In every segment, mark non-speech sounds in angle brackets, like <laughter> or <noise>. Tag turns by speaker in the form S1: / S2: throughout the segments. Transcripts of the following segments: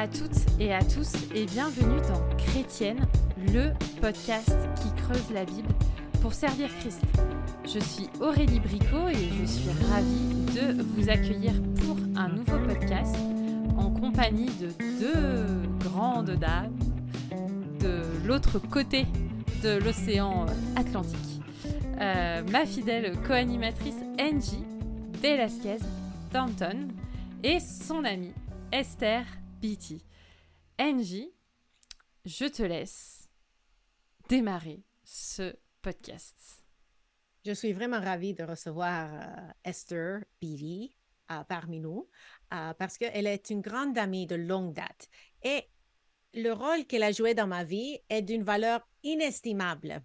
S1: à toutes et à tous et bienvenue dans Chrétienne, le podcast qui creuse la Bible pour servir Christ. Je suis Aurélie Bricot et je suis ravie de vous accueillir pour un nouveau podcast en compagnie de deux grandes dames de l'autre côté de l'océan Atlantique. Euh, ma fidèle co-animatrice Angie Velasquez Thornton et son amie Esther Beatty. Angie, je te laisse démarrer ce podcast.
S2: Je suis vraiment ravie de recevoir euh, Esther Beatty euh, parmi nous euh, parce qu'elle est une grande amie de longue date et le rôle qu'elle a joué dans ma vie est d'une valeur inestimable.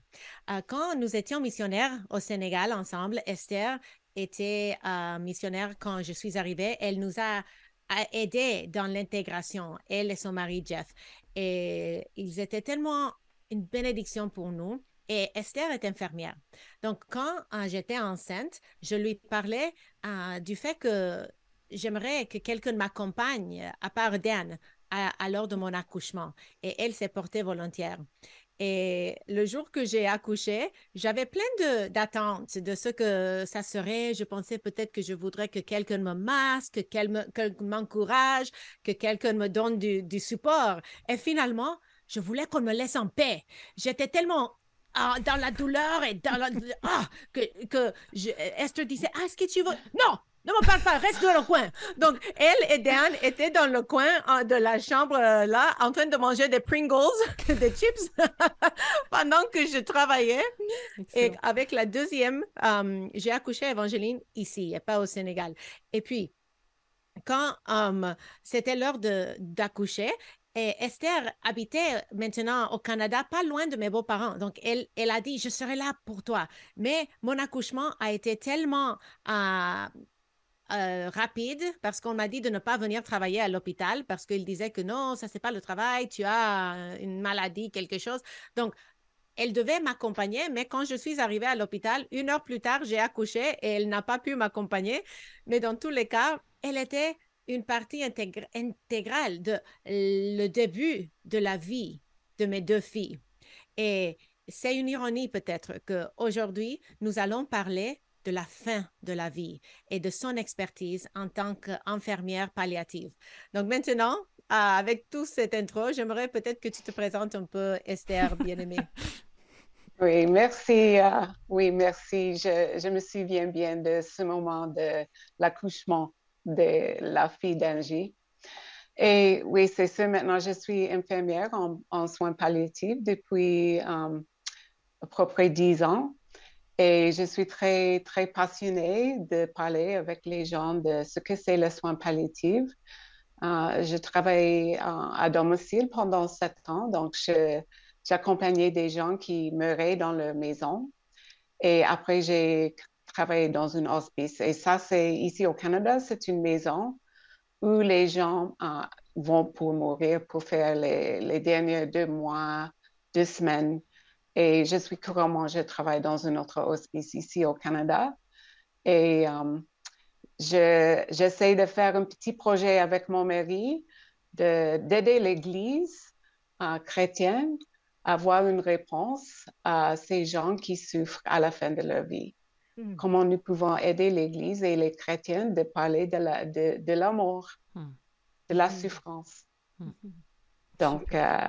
S2: quand nous étions missionnaires au Sénégal ensemble, Esther était missionnaire quand je suis arrivée. Elle nous a a aidé dans l'intégration, elle et son mari Jeff. Et ils étaient tellement une bénédiction pour nous. Et Esther est infirmière. Donc, quand euh, j'étais enceinte, je lui parlais euh, du fait que j'aimerais que quelqu'un m'accompagne, à part Dan, à, l'heure de mon accouchement. Et elle s'est portée volontaire. Et le jour que j'ai accouché, j'avais plein d'attentes de, ce que ça serait. Je pensais peut-être que je voudrais que quelqu'un me masque, que quelqu'un m'encourage, que quelqu'un me donne du, support. Et finalement, je voulais qu'on me laisse en paix. J'étais tellement ah, dans la douleur et dans la... Ah, que, que je, Esther disait, ah, est-ce que tu veux... Non, ne me parle pas, reste dans le coin. Donc, elle et Dan étaient dans le coin euh, de la chambre euh, là, en train de manger des Pringles, <laughs> des chips, <laughs> pendant que je travaillais. Et avec la deuxième, euh, j'ai accouché Evangeline ici, et pas au Sénégal. Et puis, quand c'était l'heure d'accoucher, et Esther habitait maintenant au Canada, pas loin de mes beaux-parents. Donc, elle, elle a dit, je serai là pour toi. Mais mon accouchement a été tellement euh, rapide parce qu'on m'a dit de ne pas venir travailler à l'hôpital parce qu'il disait que non, ça c'est pas le travail, tu as une maladie, quelque chose. Donc, elle devait m'accompagner, mais quand je suis arrivée à l'hôpital, une heure plus tard, j'ai accouché et elle n'a pas pu m'accompagner. Mais dans tous les cas, elle était une partie intégrale de le début de la vie de mes deux filles. Et c'est une ironie peut-être qu'aujourd'hui, nous allons parler de la fin de la vie et de son expertise en tant qu'infirmière palliative. Donc maintenant, ah, avec tout cette intro, j'aimerais peut-être que tu te présentes un peu, Esther, <laughs> bien-aimée.
S3: Oui, merci. Euh, oui, merci. Je, je, me souviens bien de ce moment de l'accouchement de la fille d'Angie. Et oui, c'est ça. Maintenant, je suis infirmière en, soins palliatifs depuis euh, à peu près dix ans. Et je suis très, très passionnée de parler avec les gens de ce que c'est le soin palliatif. Euh, je travaille à domicile pendant sept ans, donc j'accompagnais des gens qui meuraient dans leur maison. Et après, j'ai travaillé dans une hospice. Et ça, c'est ici au Canada, c'est une maison où les gens euh, vont pour mourir, pour faire les derniers deux mois, deux semaines et je suis couramment, je travaille dans un autre hospice ici au Canada. Et euh, j'essaie de faire un petit projet avec mon mari d'aider l'Église euh, chrétienne à avoir une réponse à ces gens qui souffrent à la fin de leur vie. Hmm. Comment nous pouvons aider l'Église et les chrétiens de parler de la, de, de l'amour, hmm. de la hmm. souffrance. Donc, euh,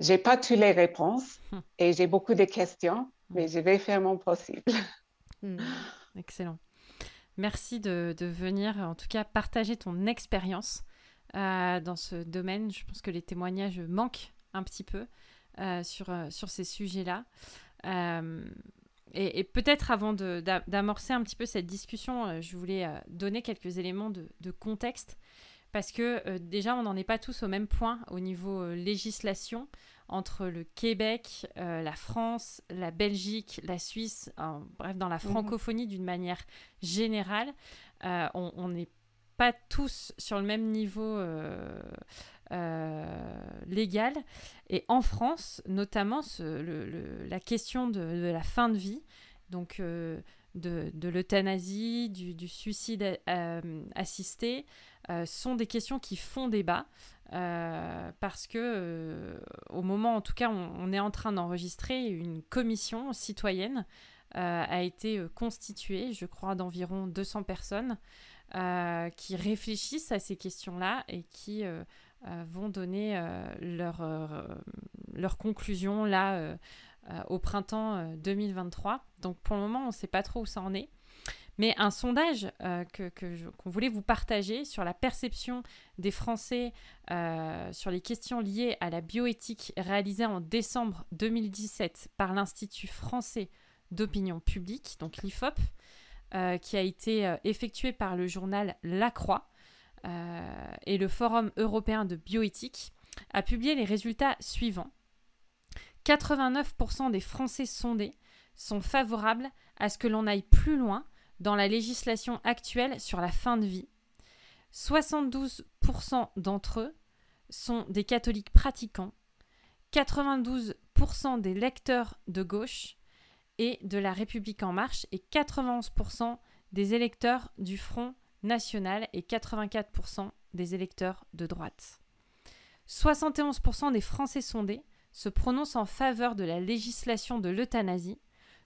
S3: j'ai pas toutes les réponses hmm. et j'ai beaucoup de questions, hmm. mais je vais faire mon possible. <laughs>
S1: Hmm. Excellent. Merci de, venir, en tout cas, partager ton expérience euh, dans ce domaine. Je pense que les témoignages manquent un petit peu euh, sur, euh, sur ces sujets-là. et, peut-être avant d'amorcer un petit peu cette discussion, je voulais donner quelques éléments de, de contexte parce que euh, déjà, on n'en est pas tous au même point au niveau euh, législation entre le Québec, euh, la France, la Belgique, la Suisse, bref, dans la mhm. francophonie d'une manière générale, on n'est pas tous sur le même niveau légal. Et en France, notamment, la question de, la fin de vie, donc de, l'euthanasie, du, suicide assisté, sont des questions qui font débat. parce que au moment, en tout cas, on est en train d'enregistrer une commission citoyenne a été constituée, je crois, d'environ 200 personnes qui réfléchissent à ces questions-là et qui vont donner leur conclusion là au printemps 2023. Donc pour le moment, on ne sait pas trop où ça en est. Mais un sondage que, qu'on voulait vous partager sur la perception des Français sur les questions liées à la bioéthique réalisé en décembre 2017 par l'Institut français d'opinion publique, donc l'IFOP, euh, qui a été euh, effectué par le journal La Croix euh, et le Forum européen de bioéthique, a publié les résultats suivants. 89% des Français sondés sont favorables à ce que l'on aille plus loin dans la législation actuelle sur la fin de vie. 72% d'entre eux sont des catholiques pratiquants. 92% des lecteurs de gauche et de la République en marche et 91% des électeurs du Front national et 84% des électeurs de droite. 71% des Français sondés se prononcent en faveur de la législation de l'euthanasie,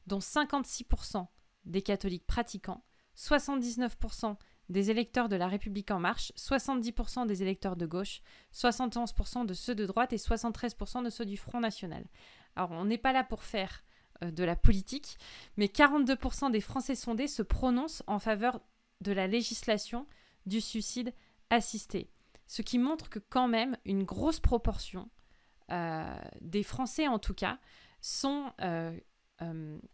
S1: dont 56% des catholiques pratiquants, 79% des électeurs de la République en marche, 70% des électeurs de gauche, 71% de ceux de droite et 73% de ceux du Front national. Alors on n'est pas là pour faire euh, de la politique, mais 42% des Français sondés se prononcent en faveur de la législation du suicide assisté. Ce qui montre que quand même une grosse proportion euh, des Français en tout cas sont euh,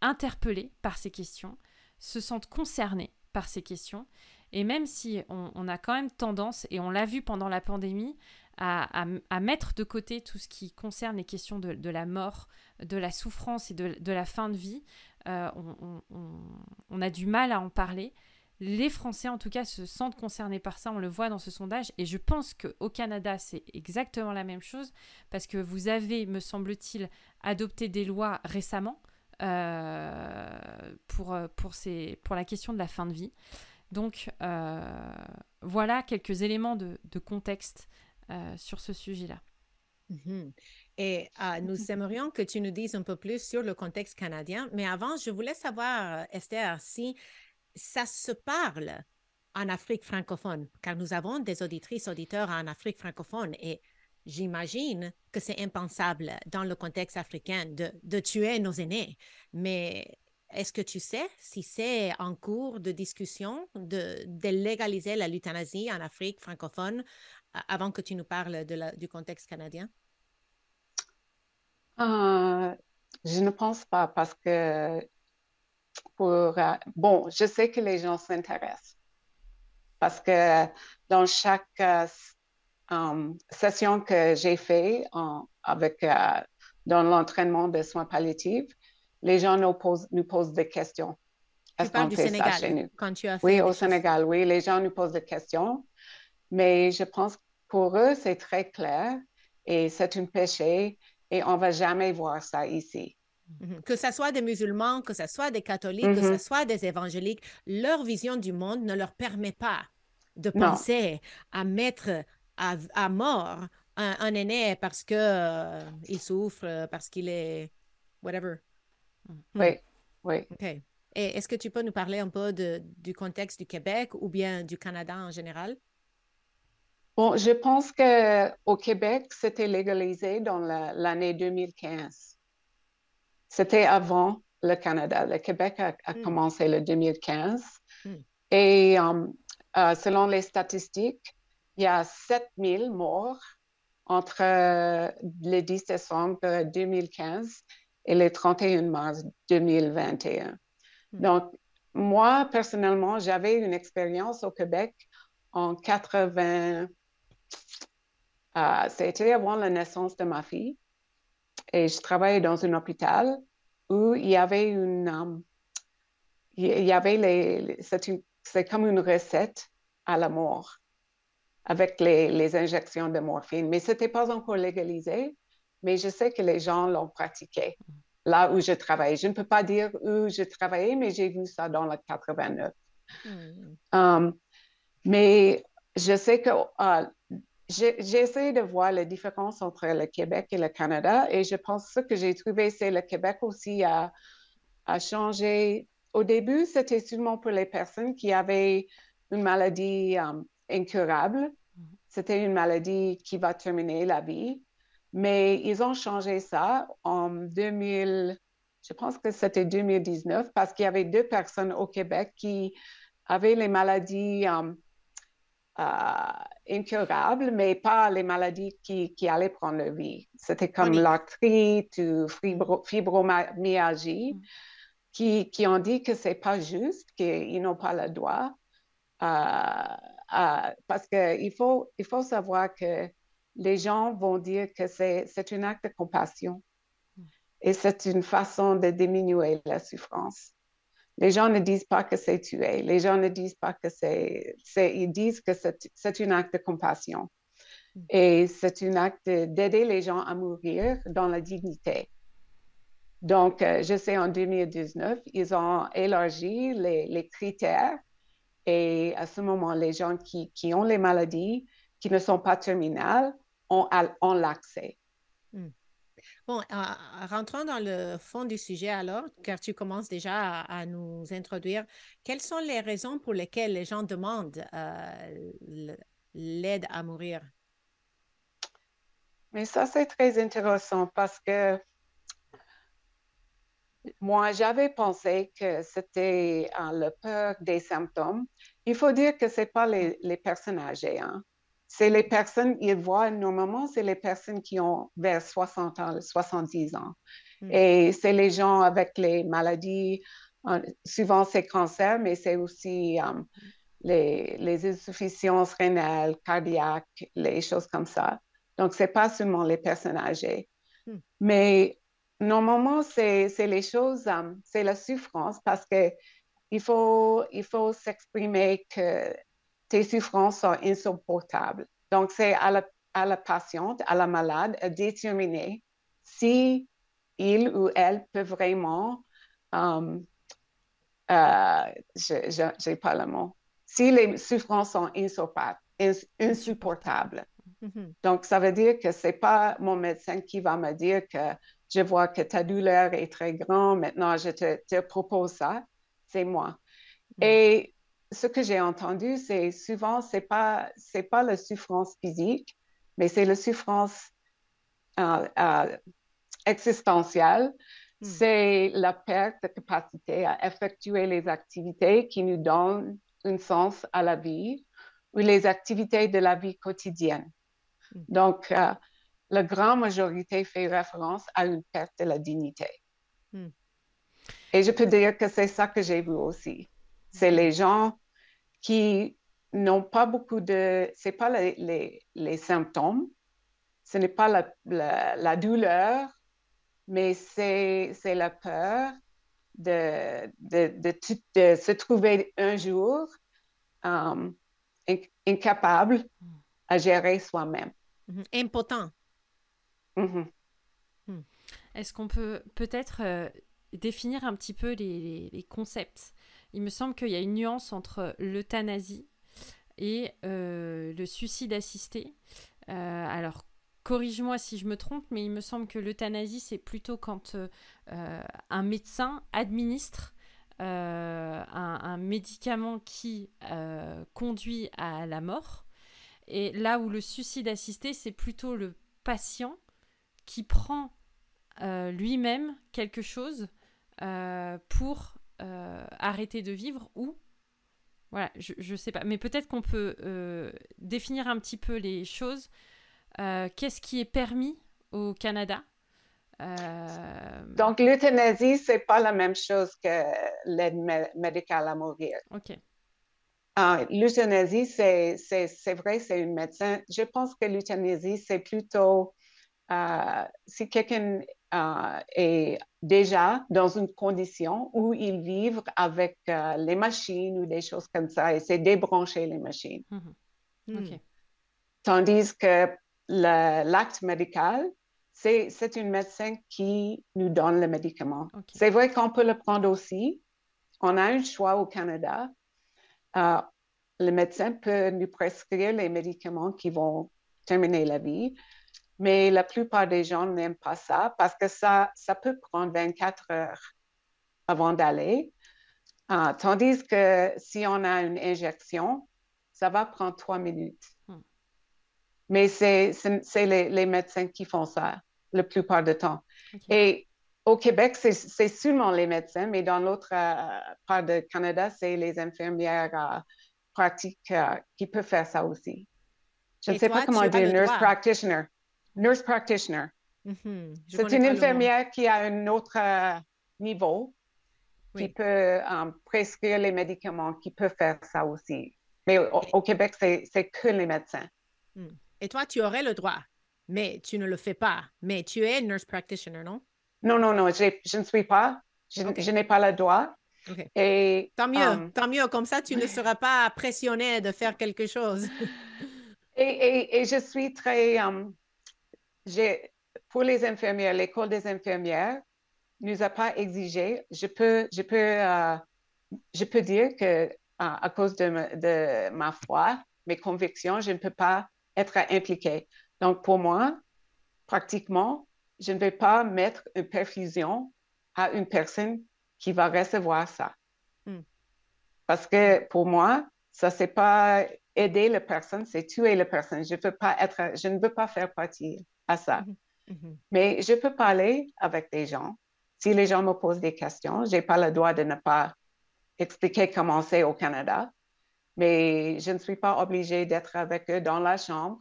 S1: interpellés par ces questions, se sentent concernés par ces questions. Et même si on a quand même tendance, et on l'a vu pendant la pandémie, à, mettre de côté tout ce qui concerne les questions de, la mort, de la souffrance et de, la fin de vie. Euh, on, a du mal à en parler. Les Français, en tout cas, se sentent concernés par ça. On le voit dans ce sondage. Et je pense qu'au Canada, c'est exactement la même chose. Parce que vous avez, me semble-t-il, adopté des lois récemment euh, pour, pour, ces, pour la question de la fin de vie. Donc, euh, voilà quelques éléments de contexte euh, sur ce sujet-là.
S2: Mhm. Et euh, nous <laughs> aimerions que tu nous dises un peu plus sur le contexte canadien. Mais avant, je voulais savoir, Esther, si ça se parle en Afrique francophone, car nous avons des auditrices, auditeurs en Afrique francophone et j'imagine que c'est impensable dans le contexte africain de, de tuer nos aînés. Mais est-ce que tu sais si c'est en cours de discussion de, de légaliser la l'euthanasie en Afrique francophone avant que tu nous parles du contexte canadien?
S3: Euh, je ne pense pas parce que pour, euh, bon, je sais que les gens s'intéressent parce que dans chaque euh, session que j'ai fait avec dans l'entraînement de soins palliatifs, les gens nous posent, nous posent des questions.
S2: Tu parles du Sénégal, quand tu as fait
S3: Oui, au Sénégal, oui, les gens nous posent des questions. Mais je pense que pour eux, c'est très clair et c'est un péché et on ne va jamais voir ça ici.
S2: Mhm. Que ce soit des musulmans, que ce soit des catholiques, que ce mhm. soit des évangéliques, leur vision du monde ne leur permet pas de penser à mettre à, mort un, aîné parce qu'il euh, il souffre, parce qu'il est whatever.
S3: Mhm. Oui, oui.
S2: OK. Et est-ce que tu peux nous parler un peu de, du contexte du Québec ou bien du Canada en général?
S3: Bon, je pense qu'au Québec, c'était légalisé dans l'année 2015. C'était avant le Canada. Le Québec a, hmm. commencé le 2015. Hmm. Et euh, euh, selon les statistiques, il y a 7000 morts entre euh, le 10 décembre 2015 et le 31 mars 2021. Hmm. Donc, moi, personnellement, j'avais une expérience au Québec en 80, c'était avant la naissance de ma fille. Et je travaillais dans un hôpital où il y avait une. Um, il y avait les. c'est comme une recette à la mort avec les, les injections de morphine. Mais ce n'était pas encore légalisé, mais je sais que les gens l'ont pratiqué là où je travaillais. Je ne peux pas dire où je travaillais, mais j'ai vu ça dans le 89. Hmm. Um, mais je sais que euh, j'ai de voir la différence entre le Québec et le Canada et je pense que ce que j'ai trouvé, c'est le Québec aussi a, a changé. Au début, c'était seulement pour les personnes qui avaient une maladie euh, incurable. C'était une maladie qui va terminer la vie. Mais ils ont changé ça en 2000, je pense que c'était 2019, parce qu'il y avait deux personnes au Québec qui avaient les maladies euh, euh, incurables, mais pas les maladies qui, qui allaient prendre leur vie. C'était comme l'arthrite ou fibromyalgie, mm. qui, qui, ont dit que c'est pas juste, qu'ils n'ont pas le droit. Euh, parce qu'il faut, il faut savoir que les gens vont dire que c'est un acte de compassion mm. et c'est une façon de diminuer la souffrance. Les gens ne disent pas que c'est tuer. Les gens ne disent pas que c'est... Ils disent que c'est un acte de compassion. Mm. Et c'est un acte d'aider les gens à mourir dans la dignité. Donc, euh, je sais, en 2019, ils ont élargi les, critères et à ce moment, les gens qui, qui, ont les maladies qui ne sont pas terminales ont, ont l'accès.
S2: Mm. Bon, rentrons dans le fond du sujet alors, car tu commences déjà à, nous introduire. Quelles sont les raisons pour lesquelles les gens demandent euh, l'aide à mourir?
S3: Mais ça, c'est très intéressant parce que moi, j'avais pensé que c'était euh, le peur des symptômes. Il faut dire que ce n'est pas les, les, personnes âgées. Hein c'est les personnes, ils voient normalement, c'est les personnes qui ont vers 60 ans, 70 ans. Hmm. Et c'est les gens avec les maladies, souvent c'est cancer, mais c'est aussi um, les, les, insuffisances rénales, cardiaques, les choses comme ça. Donc, ce n'est pas seulement les personnes âgées. Hmm. Mais normalement, c'est les choses, um, c'est la souffrance parce que il faut, il faut s'exprimer que tes souffrances sont insupportables. Donc, c'est à la, à la patiente, à la malade, à déterminer si il ou elle peut vraiment, um, euh, je n'ai pas le mot, si les souffrances sont insupportables. Mm-hmm. Donc, ça veut dire que ce n'est pas mon médecin qui va me dire que je vois que ta douleur est très grande, maintenant je te, te propose ça, c'est moi. Mm. Et ce que j'ai entendu, c'est souvent, ce n'est pas, pas la souffrance physique, mais c'est la souffrance euh, euh, existentielle. Hmm. C'est la perte de capacité à effectuer les activités qui nous donnent un sens à la vie ou les activités de la vie quotidienne. Hmm. Donc, euh, la grande majorité fait référence à une perte de la dignité. Hmm. Et je peux dire que c'est ça que j'ai vu aussi. C'est les gens qui n'ont pas beaucoup de... Ce n'est pas les, les, symptômes, ce n'est pas la, la, douleur, mais c'est la peur de, de, de, se trouver un jour um, incapable à gérer soi-même.
S2: Mm-hmm. Impotent.
S3: Mm-hmm.
S1: Hmm. Est-ce qu'on peut peut-être euh, définir un petit peu les, concepts? Il me semble qu'il y a une nuance entre l'euthanasie et euh, le suicide assisté. Euh, alors, corrige-moi si je me trompe, mais il me semble que l'euthanasie, c'est plutôt quand un médecin administre un, médicament qui conduit à la mort. Et là où le suicide assisté, c'est plutôt le patient qui prend lui-même quelque chose pour euh, arrêter de vivre ou voilà, je ne sais pas. Mais peut-être qu'on peut, euh, définir un petit peu les choses. Euh, qu'est-ce qui est permis au Canada
S3: Donc, l'euthanasie, ce n'est pas la même chose que l'aide médicale à mourir.
S1: OK.
S3: L'euthanasie, c'est vrai, c'est une médecin. Je pense que l'euthanasie, c'est plutôt si quelqu'un est déjà dans une condition où ils vivent avec euh, les machines ou des choses comme ça et c'est débrancher les machines.
S1: Mhm. Hmm.
S3: Tandis que l'acte médical, c'est une médecin qui nous donne le médicament. C'est vrai qu'on peut le prendre aussi. On a un choix au Canada. Euh, le médecin peut nous prescrire les médicaments qui vont terminer la vie, mais la plupart des gens n'aiment pas ça parce que ça, ça peut prendre 24 heures avant d'aller. Ah, tandis que si on a une injection, ça va prendre trois minutes. Hmm. Mais c'est les, les, médecins qui font ça la plupart du temps. Et au Québec, c'est seulement les médecins, mais dans l'autre euh, part du Canada, c'est les infirmières euh, pratiques euh, qui peuvent faire ça aussi. Je ne sais pas comment dire nurse practitioner. Nurse practitioner. Mm-hmm. C'est une infirmière qui a un autre niveau qui peut prescrire les médicaments, qui peut faire ça aussi. Mais au, Québec, c'est que les médecins.
S2: Hmm. Et toi, tu aurais le droit, mais tu ne le fais pas. Mais tu es nurse practitioner, non?
S3: Non, non, non, je ne suis pas. Je, n'ai pas le droit. Et,
S2: tant mieux, um, tant mieux. Comme ça, tu ne <laughs> seras pas pressionné de faire quelque chose.
S3: et, je suis très... Um, pour les infirmières, l'école des infirmières ne nous a pas exigé. Je peux, je peux, euh, je peux dire que à cause de ma, de ma foi, mes convictions, je ne peux pas être impliquée. Donc, pour moi, pratiquement, je ne vais pas mettre une perfusion à une personne qui va recevoir ça. Hmm. Parce que pour moi, ça, c'est pas aider la personne, c'est tuer la personne. Je, peux pas être, je ne veux pas faire partie à ça. Hmm. Hmm. Mais je peux parler avec des gens. Si les gens me posent des questions, je n'ai pas le droit de ne pas expliquer comment c'est au Canada, mais je ne suis pas obligée d'être avec eux dans la chambre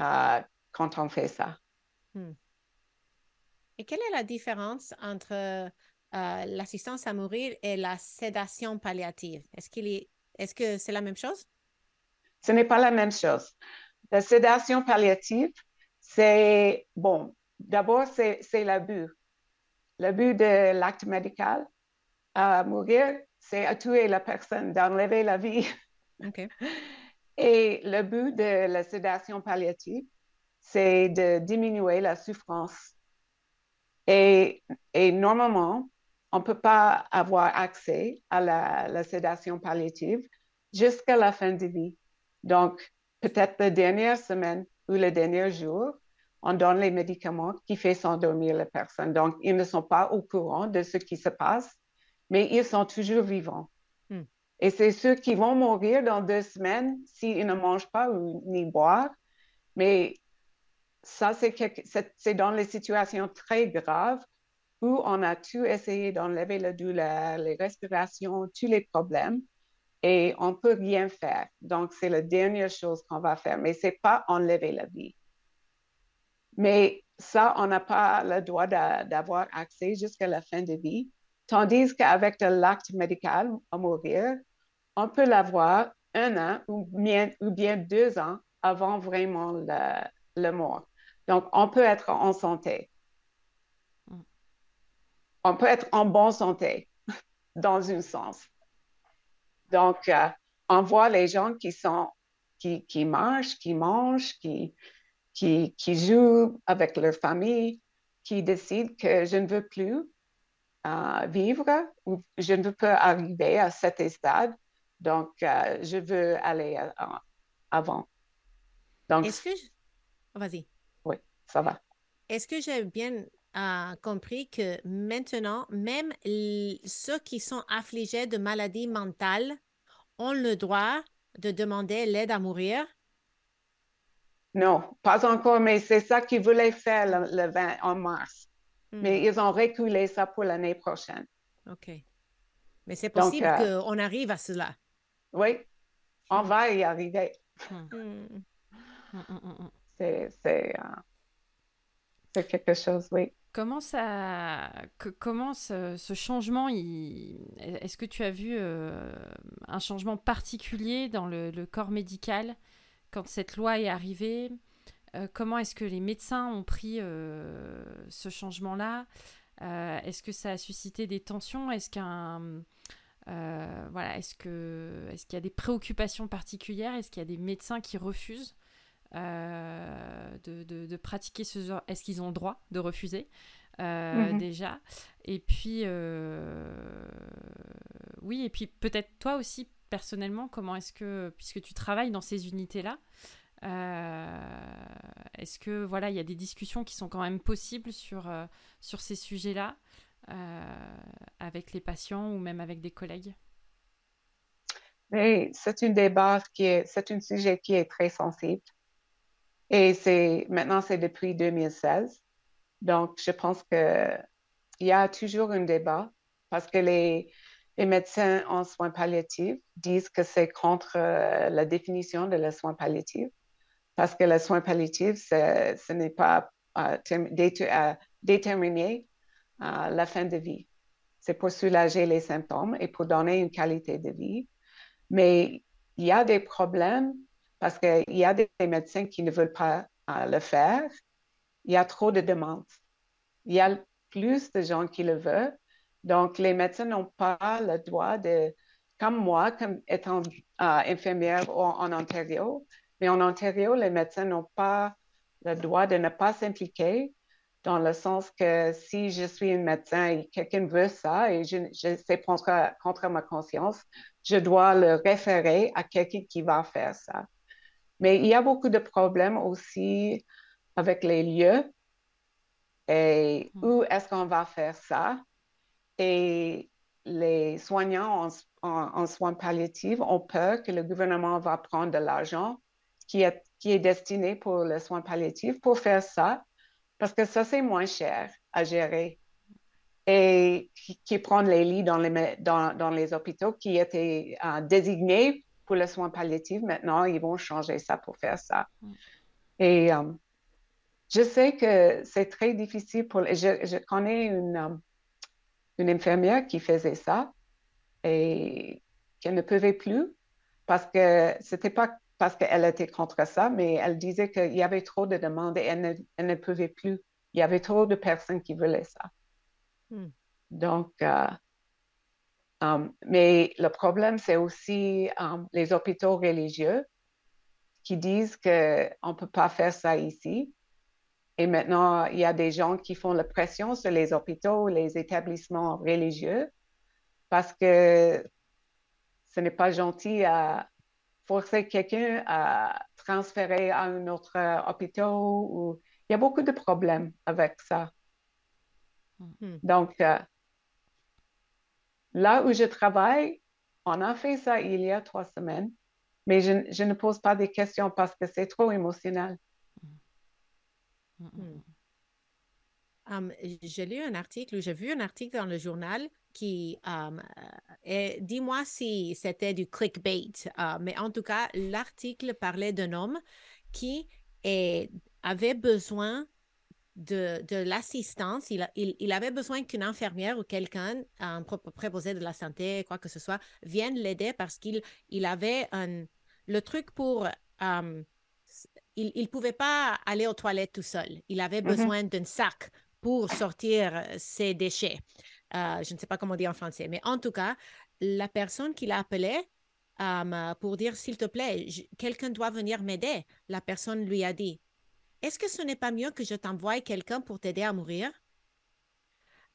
S3: euh, quand on fait ça. Hmm.
S2: Et quelle est la différence entre euh, l'assistance à mourir et la sédation palliative? Est-ce qu'il est, est-ce que c'est la même chose?
S3: Ce n'est pas la même chose. La sédation palliative, c'est, bon, d'abord, c'est, l'abus. L'abus de l'acte médical, à mourir, c'est à tuer la personne, d'enlever la vie. <laughs> Et le but de la sédation palliative, c'est de diminuer la souffrance. Et, et normalement, on ne peut pas avoir accès à la, sédation palliative jusqu'à la fin de vie. Donc, peut-être la dernière semaine ou le dernier jour, on donne les médicaments qui font s'endormir la personne. Donc, ils ne sont pas au courant de ce qui se passe mais ils sont toujours vivants. Hmm. Et c'est ceux qui vont mourir dans deux semaines s'ils ne mangent pas ou ni boire. Mais ça, c'est dans les situations très graves où on a tout essayé d'enlever la douleur, les respirations, tous les problèmes, et on ne peut rien faire. Donc, c'est la dernière chose qu'on va faire, mais ce n'est pas enlever la vie. Mais ça, on n'a pas le droit d'avoir accès jusqu'à la fin de vie. Tandis qu'avec l'acte médical à mourir, on peut l'avoir un an ou bien, ou bien, deux ans avant vraiment le, mort. Donc, on peut être en santé. On peut être en bonne santé, <laughs> dans un sens. Donc, euh, on voit les gens qui sont, qui, qui marchent, qui mangent, qui, qui, qui jouent avec leur famille, qui décident que je ne veux plus vivre ou je ne peux arriver à cet stade. Donc, euh, je veux aller euh, avant.
S2: Donc, est-ce que. Vas-y.
S3: Oui, ça va.
S2: Est-ce que j'ai bien euh, compris que maintenant, même ceux qui sont affligés de maladies mentales ont le droit de demander l'aide à mourir?
S3: Non, pas encore, mais c'est ça qu'ils voulaient faire le 20 en mars. Hmm. Mais ils ont reculé ça pour l'année prochaine.
S2: OK. Mais c'est possible euh, qu'on arrive à cela.
S3: Oui, on va y arriver. Hmm.
S2: Hmm.
S3: Euh, c'est quelque chose, oui.
S1: Comment ça, comment ce, changement, est-ce que tu as vu euh, un changement particulier dans le, corps médical quand cette loi est arrivée? Euh, comment est-ce que les médecins ont pris euh, ce changement-là? Est-ce que ça a suscité des tensions? Est-ce qu'un voilà, est-ce que est-ce qu'il y a des préoccupations particulières? Est-ce qu'il y a des médecins qui refusent? De, pratiquer ce genre Est-ce qu'ils ont le droit de refuser mm-hmm. déjà? Et puis oui, et puis peut-être toi aussi personnellement, comment est-ce que, puisque tu travailles dans ces unités-là, est-ce que voilà, il y a des discussions qui sont quand même possibles sur, sur ces sujets-là avec les patients ou même avec des collègues?
S3: C'est un débat qui est, c'est un sujet qui est très sensible. Et c'est maintenant, c'est depuis 2016. Donc, je pense qu'il y a toujours un débat parce que les, les médecins en soins palliatifs disent que c'est contre euh, la définition de les soins palliatifs parce que les soins palliatifs, ce n'est pas euh, euh, déterminer la fin de vie. C'est pour soulager les symptômes et pour donner une qualité de vie. Mais il y a des problèmes parce qu'il y a des médecins qui ne veulent pas euh, le faire. Il y a trop de demandes. Il y a plus de gens qui le veulent. Donc, les médecins n'ont pas le droit de, comme moi, comme étant euh, infirmière en, Ontario, mais en Ontario, les médecins n'ont pas le droit de ne pas s'impliquer dans le sens que si je suis un médecin et quelqu'un veut ça et je, je c'est contre, contre ma conscience, je dois le référer à quelqu'un qui va faire ça. Mais il y a beaucoup de problèmes aussi avec les lieux et hmm. où est-ce qu'on va faire ça? Et les soignants en, soins palliatifs ont peur que le gouvernement va prendre de l'argent qui est, qui est destiné pour les soins palliatifs pour faire ça, parce que ça, c'est moins cher à gérer. Et qui, prend les lits dans les, dans, dans les hôpitaux qui étaient euh, désignés pour les soins palliatifs. Maintenant, ils vont changer ça pour faire ça. Et euh, je sais que c'est très difficile pour... Je, je connais une, euh, une infirmière qui faisait ça et qu'elle ne pouvait plus parce que c'était pas parce qu'elle était contre ça, mais elle disait qu'il y avait trop de demandes et elle ne, elle ne, pouvait plus. Il y avait trop de personnes qui voulaient ça. Mm. Donc, euh, Um, mais le problème, c'est aussi um, les hôpitaux religieux qui disent qu'on ne peut pas faire ça ici. Et maintenant, il y a des gens qui font la pression sur les hôpitaux, les établissements religieux, parce que ce n'est pas gentil à forcer quelqu'un à transférer à un autre hôpital. Ou... Il y a beaucoup de problèmes avec ça. Hmm. Donc, euh, Là où je travaille, on a fait ça il y a trois semaines, mais je, ne pose pas des questions parce que c'est trop émotionnel.
S2: Hmm. Um, j'ai lu un article, ou j'ai vu un article dans le journal qui, um, dis-moi si c'était du clickbait, uh, mais en tout cas, l'article parlait d'un homme qui avait besoin de, l'assistance. Il, il, avait besoin qu'une infirmière ou quelqu'un, un préposé de la santé, quoi que ce soit, vienne l'aider parce qu'il il avait un, le truc pour... Euh, il ne pouvait pas aller aux toilettes tout seul. Il avait mm-hmm. besoin d'un sac pour sortir ses déchets. Euh, je ne sais pas comment dire en français, mais en tout cas, la personne qui l'a appelé euh, pour dire, s'il te plaît, quelqu'un doit venir m'aider, la personne lui a dit, est-ce que ce n'est pas mieux que je t'envoie quelqu'un pour t'aider à mourir?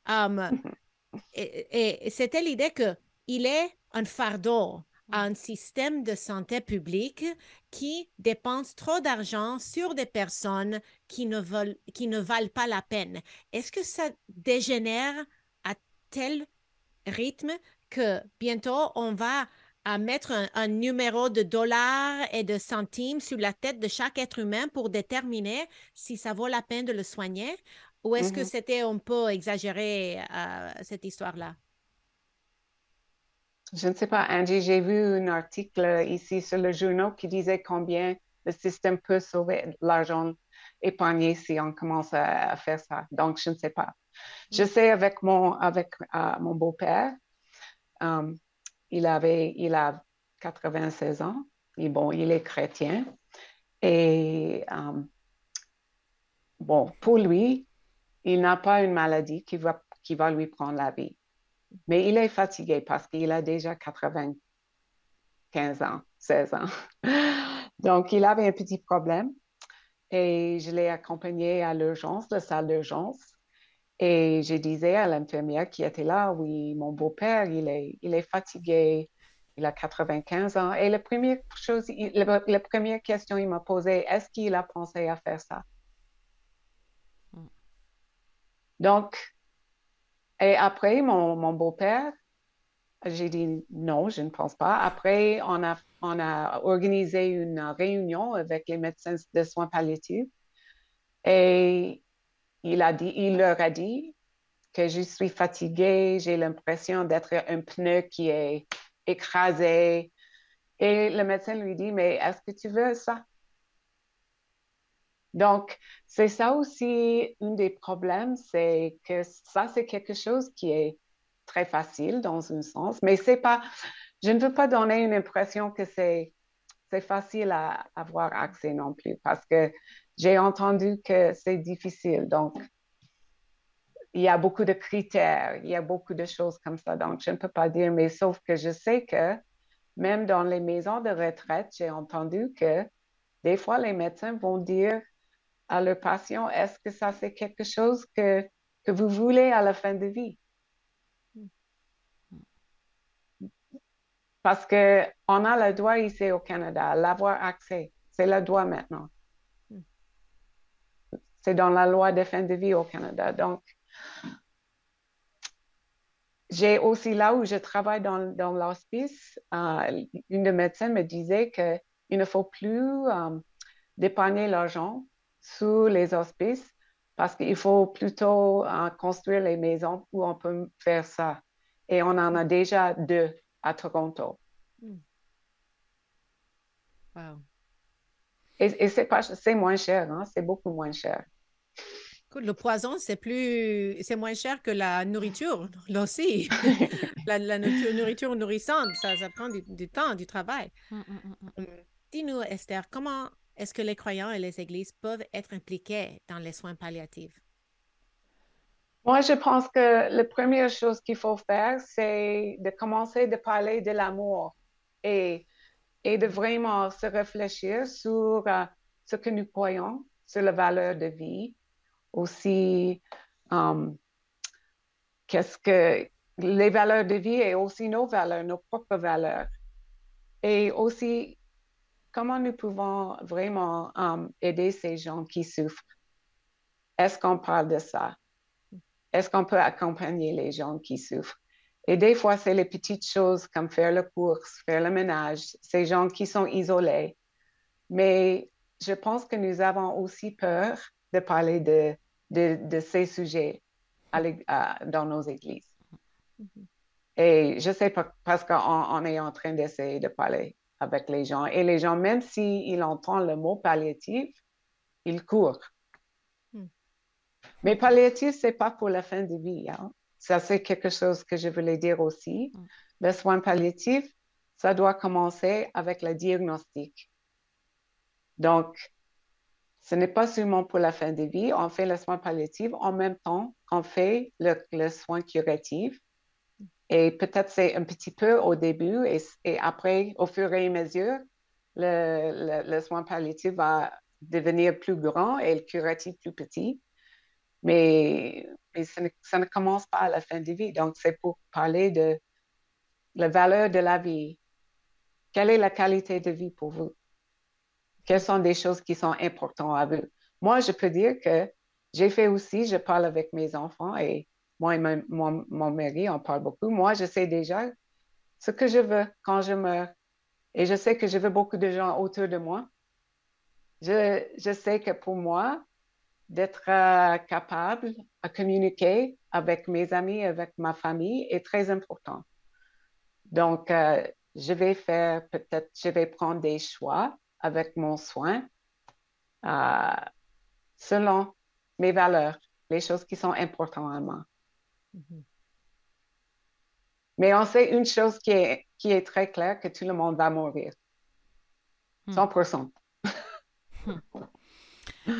S2: Um, <laughs> et, c'était l'idée qu'il est un fardeau à un système de santé publique qui dépense trop d'argent sur des personnes qui ne, veulent, qui ne valent pas la peine. Est-ce que ça dégénère à tel rythme que bientôt on va à mettre un, numéro de dollars et de centimes sur la tête de chaque être humain pour déterminer si ça vaut la peine de le soigner? Ou est-ce que mm-hmm. c'était un peu exagéré, euh, cette histoire-là?
S3: Je ne sais pas, Angie, j'ai vu un article ici sur le journal qui disait combien le système peut sauver l'argent épargné si on commence à, faire ça. Donc, je ne sais pas. Je mm. sais avec mon, avec, euh, mon beau-père, um, il avait, il a 96 ans. Et bon, il est chrétien. Et euh, bon, pour lui, il n'a pas une maladie qui va, qui va lui prendre la vie. Mais il est fatigué parce qu'il a déjà 95 ans, 16 ans. <laughs> Donc, il avait un petit problème et je l'ai accompagné à l'urgence, la salle d'urgence. Et je disais à l'infirmière qui était là, oui, mon beau-père, il est, il est fatigué, il a 95 ans. Et la première chose, la, première question il m'a posée, est-ce qu'il a pensé à faire ça? Hmm. Donc, et après, mon, mon beau-père, j'ai dit non, je ne pense pas. Après, on a, on a organisé une réunion avec les médecins de soins palliatifs et il, leur a dit que je suis fatiguée, j'ai l'impression d'être un pneu qui est écrasé. Et le médecin lui dit, mais est-ce que tu veux ça? Donc, c'est ça aussi un des problèmes, c'est que ça, c'est quelque chose qui est très facile dans un sens, mais c'est pas, je ne veux pas donner une impression que c'est, c'est facile à avoir accès non plus, parce que j'ai entendu que c'est difficile. Donc, il y a beaucoup de critères, il y a beaucoup de choses comme ça. Donc, je ne peux pas dire, mais sauf que je sais que même dans les maisons de retraite, j'ai entendu que des fois, les médecins vont dire à leurs patients, est-ce que ça, c'est quelque chose que, que vous voulez à la fin de vie? Parce qu'on a le droit ici au Canada, l'avoir accès. C'est le droit maintenant. C'est dans la loi de fin de vie au Canada. Donc, j'ai aussi là où je travaille dans, dans l'hospice, euh, une des médecins me disait qu'il ne faut plus euh, dépanner l'argent sous les hospices parce qu'il faut plutôt euh, construire les maisons où on peut faire ça. Et on en a déjà deux à Toronto. Hmm. Wow. Et, et c'est moins cher, hein? c'est beaucoup moins cher.
S2: Le poison, c'est plus, c'est moins cher que la nourriture, <laughs> là aussi. <laughs> la, nourriture, nourrissante, ça, ça prend du, temps, du travail. Hum, hum, hum, dis-nous, Esther, comment est-ce que les croyants et les églises peuvent être impliqués dans les soins palliatifs?
S3: Moi, je pense que la première chose qu'il faut faire, c'est de commencer de parler de l'amour et, et de vraiment se réfléchir sur euh, ce que nous croyons, sur la valeur de vie, aussi um, qu'est-ce que les valeurs de vie et aussi nos valeurs, nos propres valeurs. Et aussi comment nous pouvons vraiment um, aider ces gens qui souffrent? Est-ce qu'on parle de ça? Est-ce qu'on peut accompagner les gens qui souffrent? Et des fois, c'est les petites choses comme faire la course, faire le ménage, ces gens qui sont isolés. Mais je pense que nous avons aussi peur de parler de, de, ces sujets dans nos églises. Mm-hmm. Et je sais pas, parce qu'on est en train d'essayer de parler avec les gens. Et les gens, même s'ils entendent le mot palliatif, ils courent. Mm. Mais palliatif, c'est pas pour la fin de vie. Hein. Ça, c'est quelque chose que je voulais dire aussi. Mm. Le soin palliatif, ça doit commencer avec le diagnostic. Donc, ce n'est pas seulement pour la fin de vie. On fait le soin palliatif. En même temps, on fait le, soin curatif. Et peut-être c'est un petit peu au début et, après, au fur et à mesure, le, soin palliatif va devenir plus grand et le curatif plus petit. Mais, ça, ne, commence pas à la fin de vie. Donc, c'est pour parler de la valeur de la vie. Quelle est la qualité de vie pour vous? Quelles sont des choses qui sont importantes à vous. Moi, je peux dire que j'ai fait aussi, je parle avec mes enfants et moi et mon, mari, on parle beaucoup. Moi, je sais déjà ce que je veux quand je meurs. Et je sais que je veux beaucoup de gens autour de moi. Je, sais que pour moi, d'être euh, capable à communiquer avec mes amis, avec ma famille est très important. Donc, euh, je vais faire peut-être, je vais prendre des choix avec mon soin euh, selon mes valeurs, les choses qui sont importantes à moi. Mm-hmm. Mais on sait une chose qui est, qui est très claire, que tout le monde va mourir. 100%.
S1: Hmm. <laughs>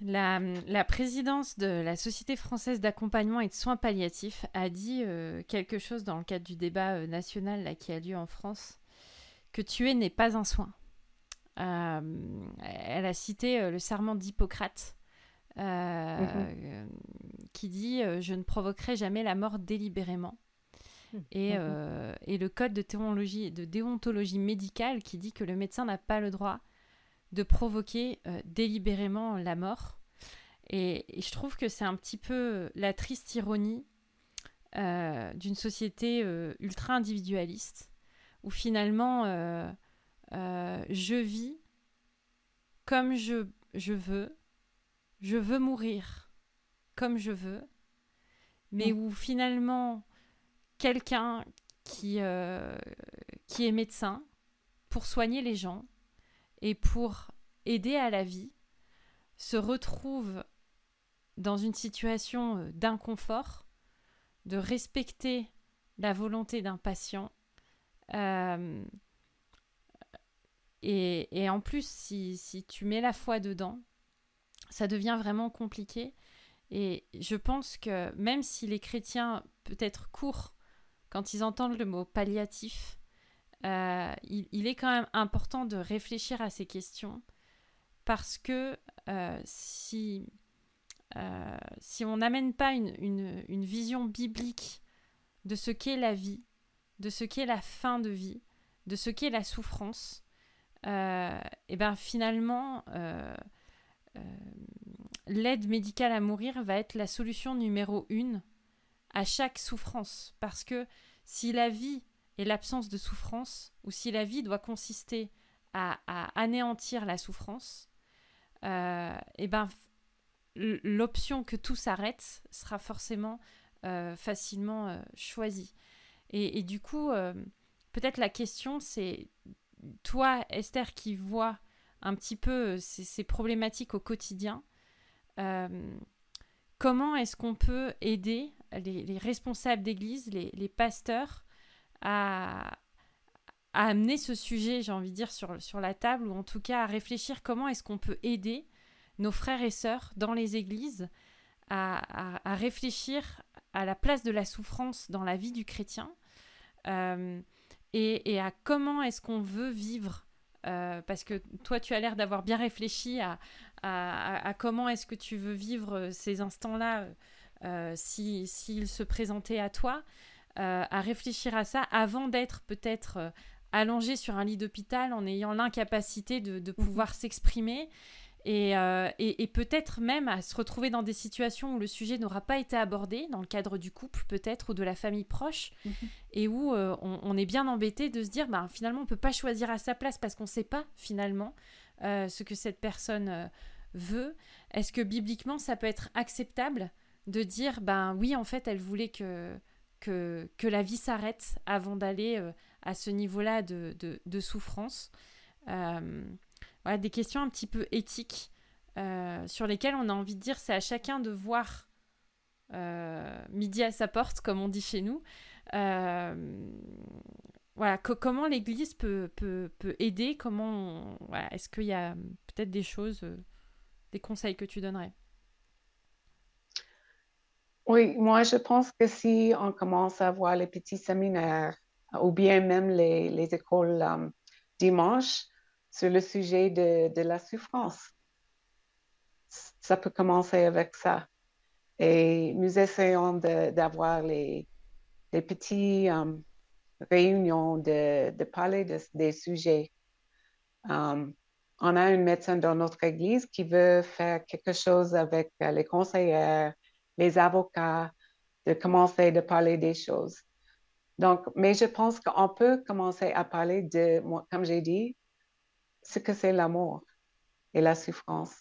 S1: La, la, présidence de la Société française d'accompagnement et de soins palliatifs a dit euh, quelque chose dans le cadre du débat euh, national là, qui a lieu en France, que tuer n'est pas un soin. Euh, elle a cité euh, le serment d'Hippocrate. Euh, mhm. qui dit Je ne provoquerai jamais la mort délibérément. mmh. et, mmh. et, le code de, théologie, de déontologie médicale qui dit que le médecin n'a pas le droit de provoquer délibérément la mort. Et, je trouve que c'est un petit peu la triste ironie d'une société ultra individualiste où finalement je vis comme je, je veux, je veux mourir comme je veux, mais mm. où finalement quelqu'un qui, euh, qui est médecin pour soigner les gens et pour aider à la vie se retrouve dans une situation euh, d'inconfort, de respecter la volonté d'un patient. Euh, et, en plus, si, tu mets la foi dedans, ça devient vraiment compliqué. Et je pense que même si les chrétiens, peut-être courent quand ils entendent le mot palliatif, euh, il, est quand même important de réfléchir à ces questions parce que euh, si, euh, si on n'amène pas une, vision biblique de ce qu'est la vie, de ce qu'est la fin de vie, de ce qu'est la souffrance, et ben finalement, l'aide médicale à mourir va être la solution numéro une à chaque souffrance. Parce que si la vie est l'absence de souffrance, ou si la vie doit consister à, anéantir la souffrance, euh, et ben, l'option que tout s'arrête sera forcément euh, facilement euh, choisie. Et, du coup, peut-être la question, c'est toi, Esther, qui vois un petit peu ces problématiques au quotidien, euh, comment est-ce qu'on peut aider les, responsables d'église, les, pasteurs, à, amener ce sujet, j'ai envie de dire, sur, sur la table, ou en tout cas à réfléchir comment est-ce qu'on peut aider nos frères et sœurs dans les églises à, réfléchir à la place de la souffrance dans la vie du chrétien euh, et, à comment est-ce qu'on veut vivre. Euh, parce que toi, tu as l'air d'avoir bien réfléchi à, à, comment est-ce que tu veux vivre euh, ces instants-là euh, s'ils si, se présentaient à toi, euh, à réfléchir à ça avant d'être peut-être allongé sur un lit d'hôpital en ayant l'incapacité de, de, mhm. pouvoir s'exprimer. Et, et, peut-être même à se retrouver dans des situations où le sujet n'aura pas été abordé, dans le cadre du couple peut-être, ou de la famille proche, mhm. et où on, est bien embêté de se dire, bah, finalement, on ne peut pas choisir à sa place parce qu'on ne sait pas finalement ce que cette personne veut, est-ce que bibliquement ça peut être acceptable de dire ben oui en fait elle voulait que que, que la vie s'arrête avant d'aller euh, à ce niveau-là de, de, souffrance euh, voilà des questions un petit peu éthiques euh, sur lesquelles on a envie de dire c'est à chacun de voir midi à sa porte comme on dit chez nous. Voilà, comment l'Église peut, peut, peut, aider? Comment Est-ce qu'il y a peut-être des choses des conseils que tu donnerais?
S3: Oui, moi, je pense que si on commence à voir les petits séminaires ou bien même les, les écoles dimanche sur le sujet de, la souffrance, ça peut commencer avec ça. Et nous essayons d'avoir les, petites um, réunions de, parler de, des sujets. Um, on a une médecin dans notre église qui veut faire quelque chose avec euh, les conseillers, les avocats, de commencer de parler des choses. Donc, mais je pense qu'on peut commencer à parler de, comme j'ai dit, ce que c'est l'amour et la souffrance.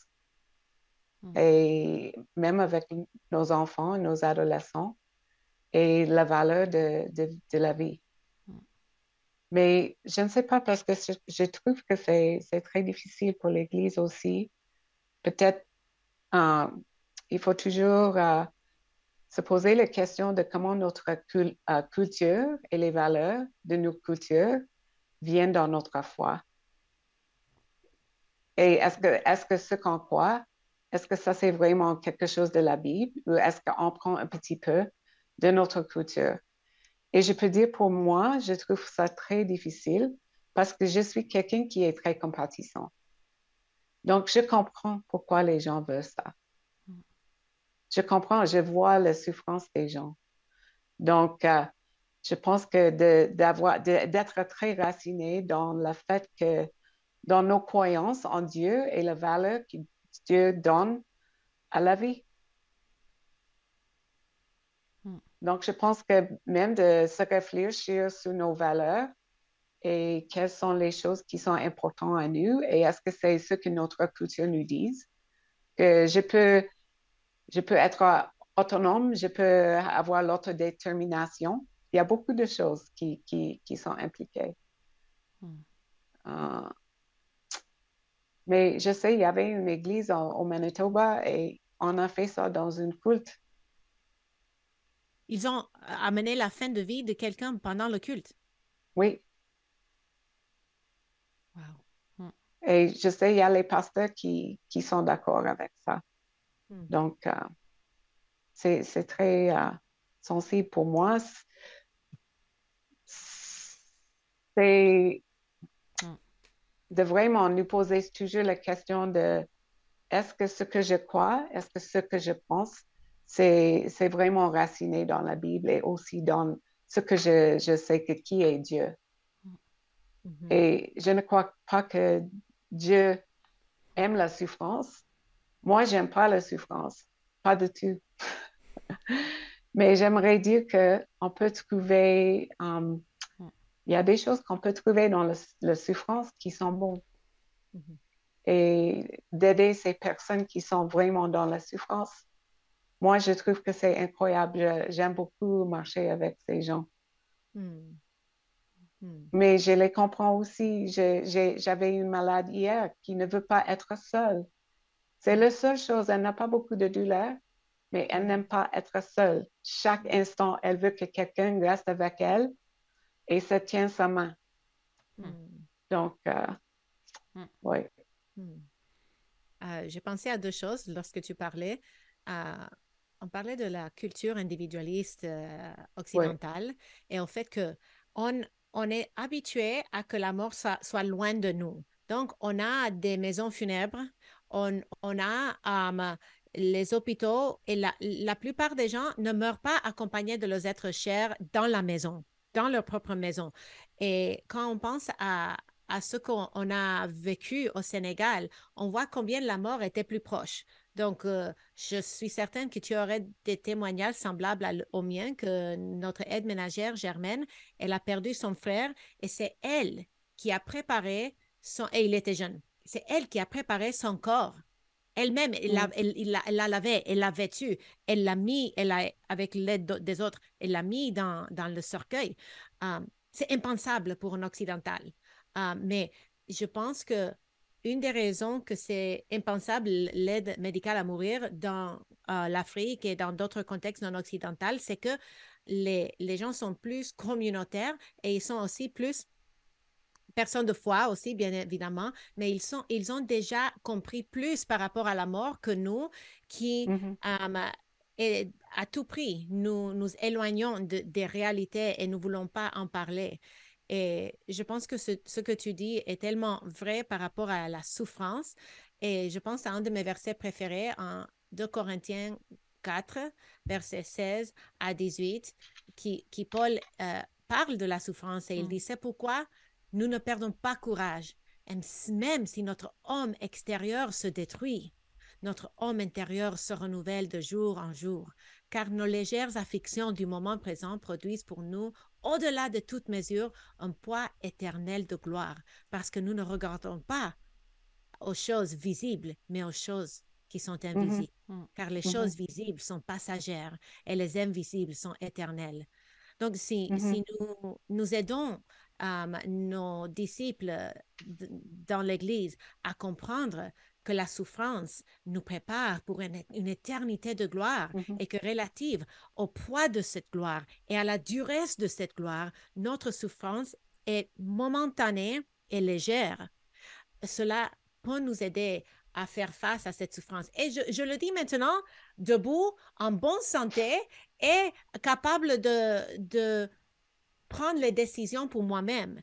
S3: Hmm. Et même avec nos enfants, nos adolescents, et la valeur de la vie. Mais je ne sais pas parce que je, trouve que c'est très difficile pour l'Église aussi. Peut-être euh, il faut toujours euh, se poser la question de comment notre euh, culture et les valeurs de nos cultures viennent dans notre foi. Et est-ce que, est que ce qu'on croit, est-ce que ça c'est vraiment quelque chose de la Bible ou est-ce qu'on prend un petit peu de notre culture? Et je peux dire pour moi, je trouve ça très difficile parce que je suis quelqu'un qui est très compatissant. Donc, je comprends pourquoi les gens veulent ça. Je comprends, je vois la souffrance des gens. Donc, euh, je pense que d'être très raciné dans le fait que dans nos croyances en Dieu et la valeur que Dieu donne à la vie. Hmm. Donc, je pense que même de se réfléchir sur nos valeurs et quelles sont les choses qui sont importantes à nous et est-ce que c'est ce que notre culture nous dit, que je peux, je peux être autonome, je peux avoir l'autodétermination. Il y a beaucoup de choses qui, qui, qui sont impliquées. Hmm. Euh, mais je sais, il y avait une église au Manitoba et on a fait ça dans une culte.
S2: Ils ont amené la fin de vie de quelqu'un pendant le culte?
S3: Oui.
S2: Wow.
S3: Hmm. Et je sais, il y a les pasteurs qui, qui sont d'accord avec ça. Hmm. Donc, euh, c'est très euh, sensible pour moi. C'est de vraiment nous poser toujours la question de est-ce que ce que je crois, est-ce que ce que je pense, c'est, vraiment raciné dans la Bible et aussi dans ce que je, je sais que qui est Dieu. Mm-hmm. Et je ne crois pas que Dieu aime la souffrance. Moi, j'aime pas la souffrance, pas du tout. <laughs> Mais j'aimerais dire qu'on peut trouver um, il y a des choses qu'on peut trouver dans la souffrance qui sont bonnes. Mm-hmm. Et d'aider ces personnes qui sont vraiment dans la souffrance. Moi, je trouve que c'est incroyable. J'aime beaucoup marcher avec ces gens. Mm. Mm. Mais je les comprends aussi. J'avais une malade hier qui ne veut pas être seule. C'est la seule chose. Elle n'a pas beaucoup de douleur, mais elle n'aime pas être seule. Chaque instant, elle veut que quelqu'un reste avec elle et se tient sa main. Hmm. Donc, euh, hmm. oui.
S2: Hmm. Euh, j'ai pensé à deux choses lorsque tu parlais. Euh, on parlait de la culture individualiste occidentale et au fait que on, on est habitué à que la mort soit, soit, loin de nous. Donc, on a des maisons funèbres, on, on a um, les hôpitaux et la, la plupart des gens ne meurent pas accompagnés de leurs êtres chers dans la maison dans leur propre maison. Et quand on pense à, ce qu'on a vécu au Sénégal, on voit combien la mort était plus proche. Donc, euh, je suis certaine que tu aurais des témoignages semblables au mien, que notre aide ménagère Germaine, elle a perdu son frère et c'est elle qui a préparé son... Et il était jeune. C'est elle qui a préparé son corps elle-même, elle, l'a, elle, lavé, elle l'a vêtu, elle l'a mis, elle a, avec l'aide des autres, elle l'a mis dans, dans le cercueil. C'est impensable pour un occidental. Mais je pense que une des raisons que c'est impensable l'aide médicale à mourir dans euh, l'Afrique et dans d'autres contextes non occidentaux, c'est que les, les gens sont plus communautaires et ils sont aussi plus personnes de foi aussi, bien évidemment, mais ils, sont, ils ont déjà compris plus par rapport à la mort que nous, qui, mm-hmm. et à tout prix, nous nous éloignons des réalités et nous ne voulons pas en parler. Et je pense que ce, ce, que tu dis est tellement vrai par rapport à la souffrance. Et je pense à un de mes versets préférés en 2 Corinthiens 4, versets 16 à 18, qui, qui Paul euh, parle de la souffrance et il mm. dit, c'est pourquoi nous ne perdons pas courage, même si notre homme extérieur se détruit. Notre homme intérieur se renouvelle de jour en jour, car nos légères afflictions du moment présent produisent pour nous, au-delà de toute mesure, un poids éternel de gloire, parce que nous ne regardons pas aux choses visibles, mais aux choses qui sont mm-hmm. invisibles, mm. car les mm-hmm. choses visibles sont passagères et les invisibles sont éternelles. Donc, si, si mm-hmm. nous, nous aidons nos disciples dans l'Église à comprendre que la souffrance nous prépare pour une, éternité de gloire mm-hmm. et que relative au poids de cette gloire et à la durée de cette gloire, notre souffrance est momentanée et légère. Cela peut nous aider à faire face à cette souffrance. Et je, je le dis maintenant, debout, en bonne santé et capable de, de prendre les décisions pour moi-même.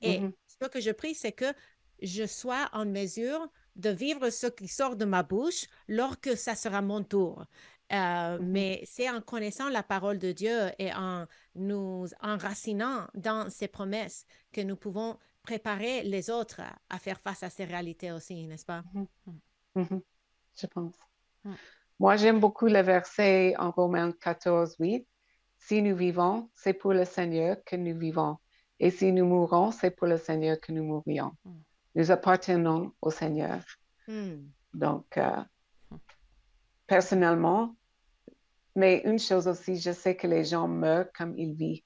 S2: Et mm-hmm. ce que je prie, c'est que je sois en mesure de vivre ce qui sort de ma bouche lorsque ça sera mon tour. Euh, mais c'est en connaissant la parole de Dieu et en nous enracinant dans ses promesses que nous pouvons préparer les autres à, faire face à ces réalités aussi, n'est-ce pas?
S3: Je pense. Moi, j'aime beaucoup le verset en Romains 14, 8. Si nous vivons, c'est pour le Seigneur que nous vivons. Et si nous mourons, c'est pour le Seigneur que nous mourions. Hmm. Nous appartenons au Seigneur. Hmm. Donc, euh, personnellement, mais une chose aussi, je sais que les gens meurent comme ils vivent.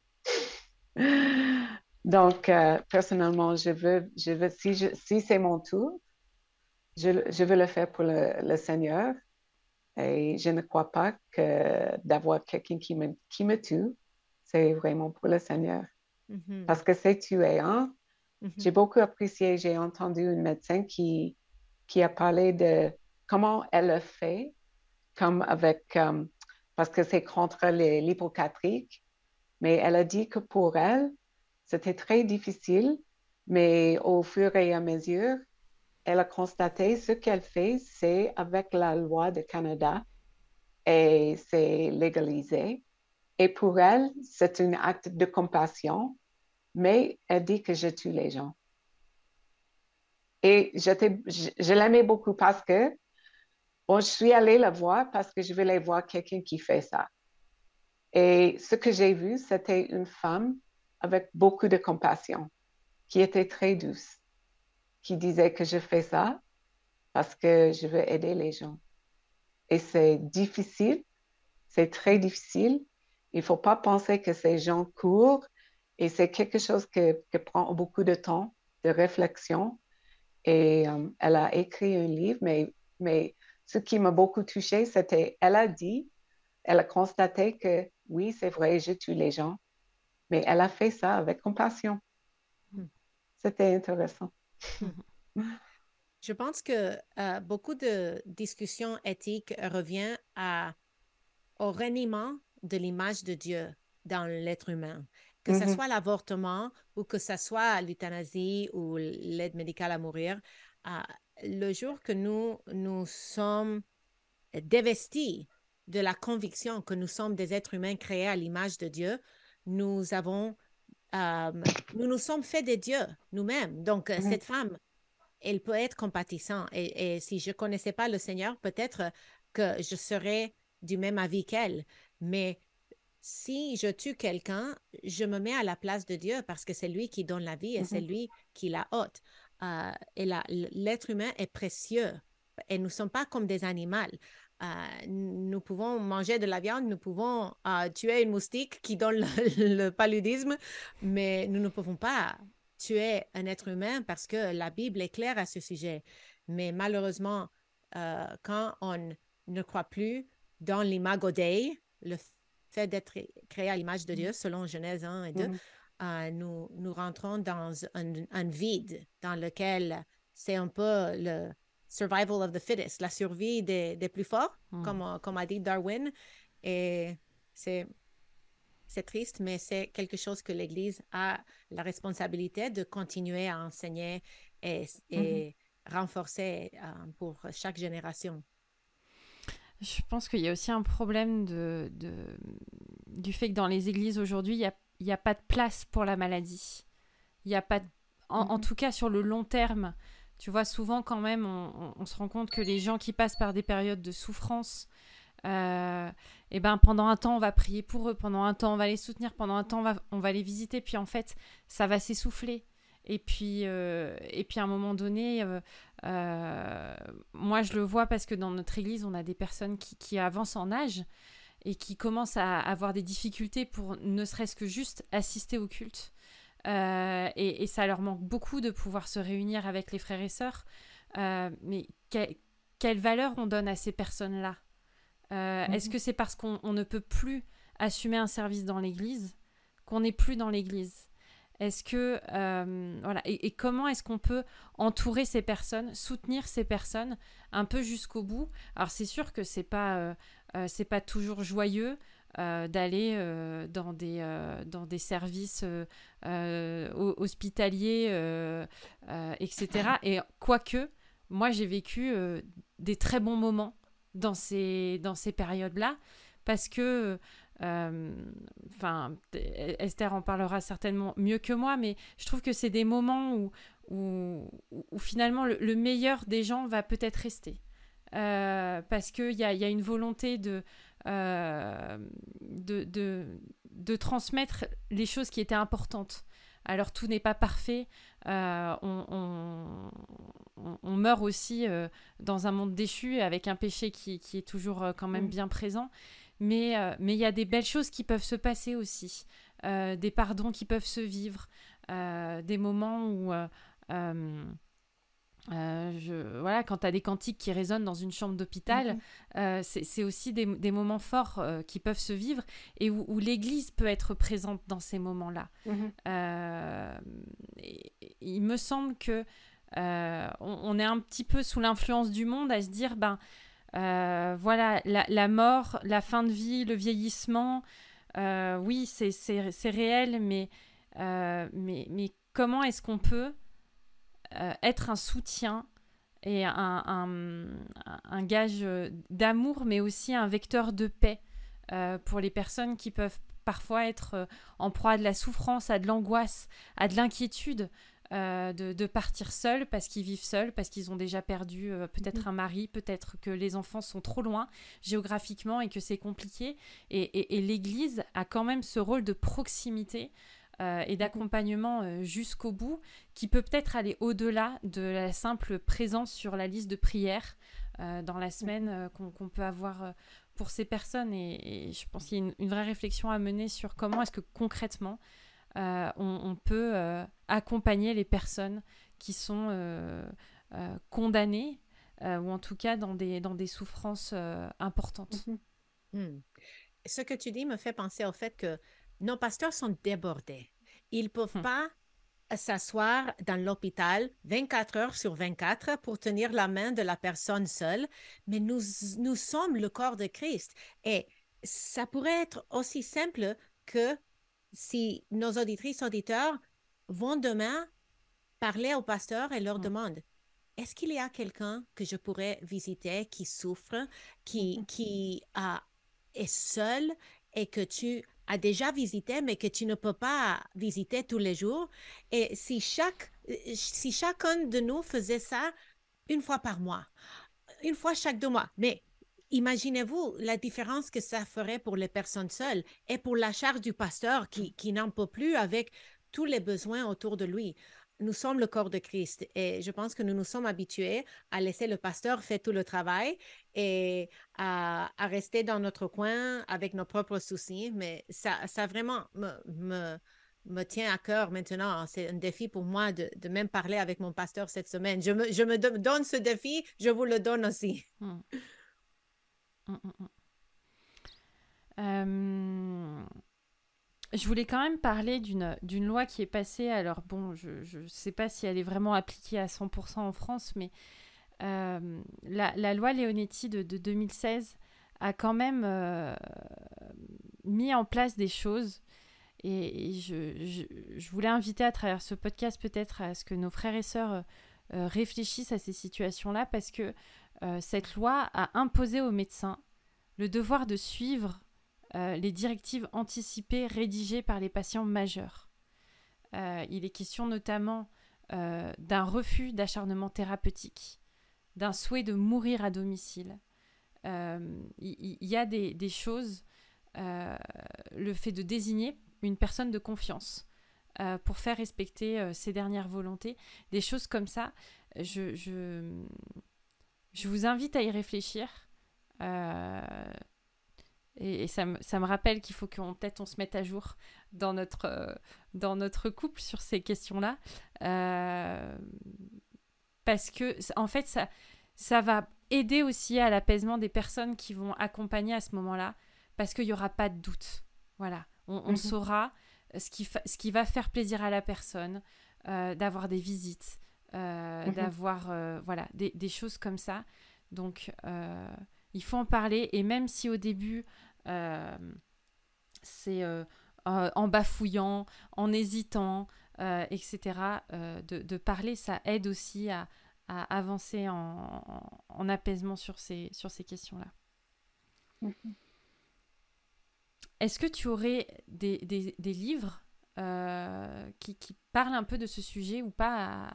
S3: <laughs> Donc, euh, personnellement, je veux, je veux si, si c'est mon tour, je, je, veux le faire pour le, le, Seigneur. Et je ne crois pas que d'avoir quelqu'un qui me, qui me tue, c'est vraiment pour le Seigneur. Mm-hmm. Parce que c'est tué. Hein? Mm-hmm. J'ai beaucoup apprécié, j'ai entendu une médecin qui, qui a parlé de comment elle a fait, comme avec, euh, parce que c'est contre l'hypocatrique, mais elle a dit que pour elle, c'était très difficile, mais au fur et à mesure, elle a constaté ce qu'elle fait, c'est avec la loi du Canada et c'est légalisé. Et pour elle, c'est un acte de compassion, mais elle dit que je tue les gens. Et je, l'aimais beaucoup parce que je suis allée la voir parce que je voulais voir quelqu'un qui fait ça. Et ce que j'ai vu, c'était une femme avec beaucoup de compassion, qui était très douce, qui disait que je fais ça parce que je veux aider les gens. Et c'est difficile, c'est très difficile, il ne faut pas penser que ces gens courent et c'est quelque chose qui prend beaucoup de temps, de réflexion. Et euh, elle a écrit un livre, mais, mais ce qui m'a beaucoup touchée, c'était, elle a dit, elle a constaté que oui, c'est vrai, je tue les gens, mais elle a fait ça avec compassion. Hmm. C'était intéressant. <laughs>
S2: Je pense que euh, beaucoup de discussions éthiques reviennent à, au reniement de l'image de Dieu dans l'être humain. Que ce mm-hmm. soit l'avortement ou que ce soit l'euthanasie ou l'aide médicale à mourir, euh, le jour que nous nous sommes dévestis de la conviction que nous sommes des êtres humains créés à l'image de Dieu, nous avons, euh, nous nous sommes fait des dieux nous-mêmes. Donc, mm-hmm. cette femme, elle peut être compatissante. Et, et si je connaissais pas le Seigneur, peut-être que je serais du même avis qu'elle. Mais si je tue quelqu'un, je me mets à la place de Dieu parce que c'est lui qui donne la vie et c'est mm-hmm. lui qui la ôte. Euh, et l'être humain est précieux et nous ne sommes pas comme des animaux. Euh, nous pouvons manger de la viande, nous pouvons euh, tuer une moustique qui donne <laughs> le, paludisme, mais nous ne pouvons pas tuer un être humain parce que la Bible est claire à ce sujet. Mais malheureusement, quand on ne croit plus dans l'imago Dei, le fait d'être créé à l'image de Dieu, selon Genèse 1 et 2, euh, nous, nous rentrons dans un, vide dans lequel c'est un peu le survival of the fittest, la survie des, des plus forts, mm. comme, comme a dit Darwin. Et c'est c'est triste, mais c'est quelque chose que l'Église a la responsabilité de continuer à enseigner et, et mm-hmm. renforcer euh, pour chaque génération.
S1: Je pense qu'il y a aussi un problème de, de, du fait que dans les églises aujourd'hui, il n'y a, y a, pas de place pour la maladie. Il y a pas en, mhm. tout cas, sur le long terme, tu vois, souvent quand même, on, se rend compte que les gens qui passent par des périodes de souffrance, euh, et ben pendant un temps on va prier pour eux, pendant un temps on va les soutenir, pendant un temps on va, les visiter, puis en fait ça va s'essouffler. Et puis, euh, et à un moment donné, euh, moi je le vois parce que dans notre église, on a des personnes qui, qui avancent en âge et qui commencent à avoir des difficultés pour ne serait-ce que juste assister au culte. Et, et, ça leur manque beaucoup de pouvoir se réunir avec les frères et sœurs. mais quelle valeur on donne à ces personnes-là? Est-ce mhm. que c'est parce qu'on ne peut plus assumer un service dans l'église qu'on n'est plus dans l'église? Est-ce que euh, voilà et, comment est-ce qu'on peut entourer ces personnes, soutenir ces personnes un peu jusqu'au bout? Alors c'est sûr que c'est pas euh, euh, c'est pas toujours joyeux d'aller dans des dans des services hospitaliers etc. Et quoique moi j'ai vécu des très bons moments dans ces, dans ces périodes-là, parce que, enfin, Esther en parlera certainement mieux que moi, mais je trouve que c'est des moments où, où, finalement le, meilleur des gens va peut-être rester. parce qu'il y a, y a, une volonté de, de, de, de, transmettre les choses qui étaient importantes. Alors tout n'est pas parfait. Euh, on, meurt aussi euh, dans un monde déchu avec un péché qui, est toujours euh, quand même mm. bien présent. Mais il y a des belles choses qui peuvent se passer aussi. des pardons qui peuvent se vivre. des moments où euh, je, voilà, quand tu as des cantiques qui résonnent dans une chambre d'hôpital, mhm. euh, c'est aussi des, moments forts euh, qui peuvent se vivre et où, l'Église peut être présente dans ces moments-là. Mhm. il me semble que on, est un petit peu sous l'influence du monde à se dire, ben voilà, la, mort, la fin de vie, le vieillissement, oui, c'est réel, mais, mais, mais comment est-ce qu'on peut euh, être un soutien et un, un, gage d'amour, mais aussi un vecteur de paix euh, pour les personnes qui peuvent parfois être euh, en proie à de la souffrance, à de l'angoisse, à de l'inquiétude. de, de, partir seuls parce qu'ils vivent seuls, parce qu'ils ont déjà perdu peut-être mhm. un mari, peut-être que les enfants sont trop loin géographiquement et que c'est compliqué. Et, et l'Église a quand même ce rôle de proximité euh, et d'accompagnement euh, jusqu'au bout, qui peut peut-être aller au-delà de la simple présence sur la liste de prières euh, dans la semaine qu'on peut avoir pour ces personnes. Et, je pense qu'il y a une, vraie réflexion à mener sur comment est-ce que concrètement on, peut accompagner les personnes qui sont condamnées ou en tout cas dans des, dans des souffrances importantes.
S2: Hmm. Ce que tu dis me fait penser au fait que nos pasteurs sont débordés. Ils ne peuvent hmm. pas s'asseoir dans l'hôpital 24 heures sur 24 pour tenir la main de la personne seule, mais nous, nous sommes le corps de Christ. Et ça pourrait être aussi simple que si nos auditrices, auditeurs vont demain parler au pasteur et leur hmm. demandent est-ce qu'il y a quelqu'un que je pourrais visiter qui souffre, qui, hmm. qui a, est seul et que tu a déjà visité, mais que tu ne peux pas visiter tous les jours. Et si, chaque, si chacun de nous faisait ça une fois par mois, une fois chaque deux mois, mais imaginez-vous la différence que ça ferait pour les personnes seules et pour la charge du pasteur qui, qui n'en peut plus avec tous les besoins autour de lui nous sommes le corps de Christ et je pense que nous nous sommes habitués à laisser le pasteur faire tout le travail et à, rester dans notre coin avec nos propres soucis. Mais ça, ça vraiment me, me, tient à cœur maintenant. C'est un défi pour moi de, même parler avec mon pasteur cette semaine. Je me, je me donne ce défi, je vous le donne aussi.
S1: Euh, je voulais quand même parler d'une loi qui est passée. Alors, bon, je ne sais pas si elle est vraiment appliquée à 100% en France, mais euh, la, loi Leonetti de, 2016 a quand même euh, mis en place des choses. Et, je, voulais inviter à travers ce podcast peut-être à ce que nos frères et sœurs euh, réfléchissent à ces situations-là, parce que cette loi a imposé aux médecins le devoir de suivre euh, les directives anticipées rédigées par les patients majeurs. Euh, il est question notamment euh, d'un refus d'acharnement thérapeutique, d'un souhait de mourir à domicile. Il y, a des, choses, le fait de désigner une personne de confiance pour faire respecter ses dernières volontés, des choses comme ça. Je, je, je vous invite à y réfléchir. Et, ça, me, ça, me rappelle qu'il faut qu'on peut-être on se mette à jour dans notre, euh, dans notre couple sur ces questions-là. Euh, parce que, en fait, ça, ça va aider aussi à l'apaisement des personnes qui vont accompagner à ce moment-là, parce qu'il n'y aura pas de doute. Voilà, on, mhm. saura ce qui, ce qui va faire plaisir à la personne, euh, d'avoir des visites, mhm. d'avoir voilà, des, des, choses comme ça. Donc, il faut en parler. Et même si au début, c'est euh, en bafouillant, en hésitant, euh, etc., de, parler, ça aide aussi à, avancer en, apaisement sur ces, sur ces questions-là. Mhm. Est-ce que tu aurais des, livres euh, qui, parlent un peu de ce sujet ou pas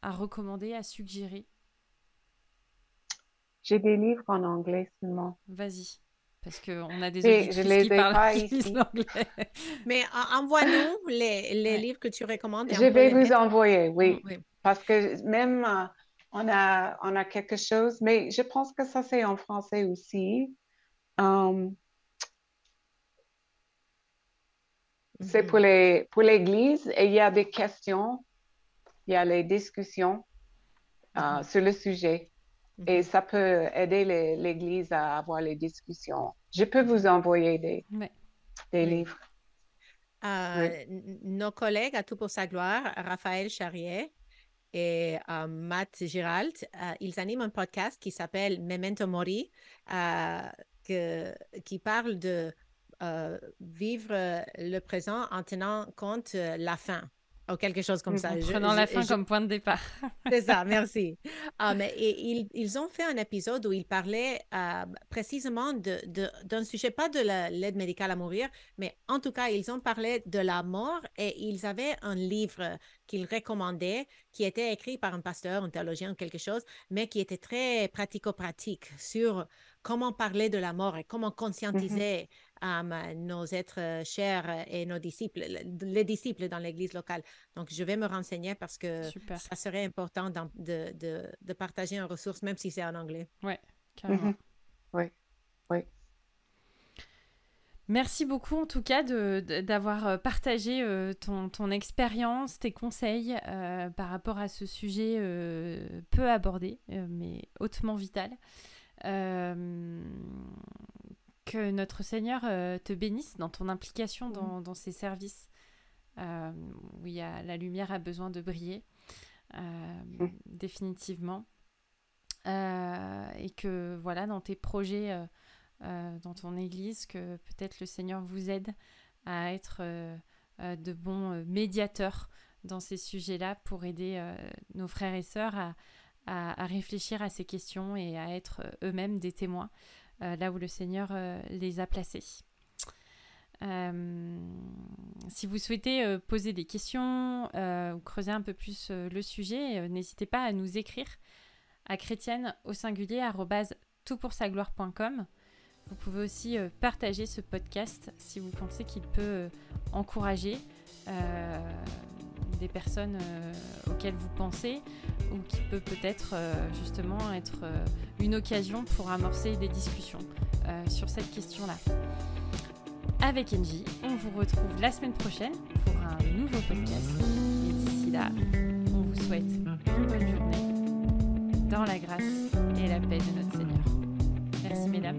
S1: à, recommander, à suggérer?
S3: J'ai des livres en anglais seulement.
S1: Vas-y. Parce qu'on a des auditeurs qui parlent <laughs> anglais.
S2: Mais envoie-nous <laughs> les, livres que tu recommandes.
S3: Je vais vous envoyer, oui. Parce que même euh, on, a, on a quelque chose, mais je pense que ça c'est en français aussi. Um, c'est pour les pour l'Église et il y a des questions, il y a les discussions euh, mm-hmm. sur le sujet et mm-hmm. ça peut aider l'Église à avoir les discussions. Je peux vous envoyer des, des livres.
S2: Euh, nos collègues à Tout pour sa gloire, Raphaël Charrier et euh, Matt Giralt, ils animent un podcast qui s'appelle Memento Mori, que, qui parle de euh, vivre euh, le présent en tenant compte euh, la fin ou quelque chose comme ça.
S1: En prenant la fin comme point de départ. <laughs>
S2: C'est ça, merci. <laughs> Ah, mais ils, ils, ont fait un épisode où ils parlaient précisément d'un de, sujet, pas de l'aide médicale à mourir, mais en tout cas, ils ont parlé de la mort et ils avaient un livre qu'ils recommandaient qui était écrit par un pasteur, un théologien ou quelque chose, mais qui était très pratico-pratique sur comment parler de la mort et comment mm-hmm. Nos êtres euh, chers et nos disciples, les disciples dans l'Église locale. Donc, je vais me renseigner parce que ça serait important de, de, de, partager une ressource, même si c'est en anglais.
S1: Oui, carrément.
S3: Mhm. Oui, oui.
S1: Merci beaucoup en tout cas d'avoir euh, partagé euh, ton, ton expérience, tes conseils par rapport à ce sujet peu abordé, mais hautement vital. Que notre Seigneur euh, te bénisse dans ton implication dans, dans ces services euh, où il y a, la lumière a besoin de briller, euh, mm. définitivement. et que voilà, dans tes projets, dans ton Église, que peut-être le Seigneur vous aide à être de bons médiateurs dans ces sujets-là pour aider nos frères et sœurs à, à, réfléchir à ces questions et à être eux-mêmes des témoins là où le Seigneur euh, les a placés. Euh, si vous souhaitez poser des questions ou creuser un peu plus le sujet, n'hésitez pas à nous écrire à chrétienne au singulier toutpoursagloire.com. Vous pouvez aussi partager ce podcast si vous pensez qu'il peut encourager des personnes euh, auxquelles vous pensez ou qui peut peut-être euh, justement être euh, une occasion pour amorcer des discussions sur cette question-là. Avec Engie, on vous retrouve la semaine prochaine pour un nouveau podcast. Et d'ici là, on vous souhaite une bonne journée dans la grâce et la paix de notre Seigneur. Merci mesdames.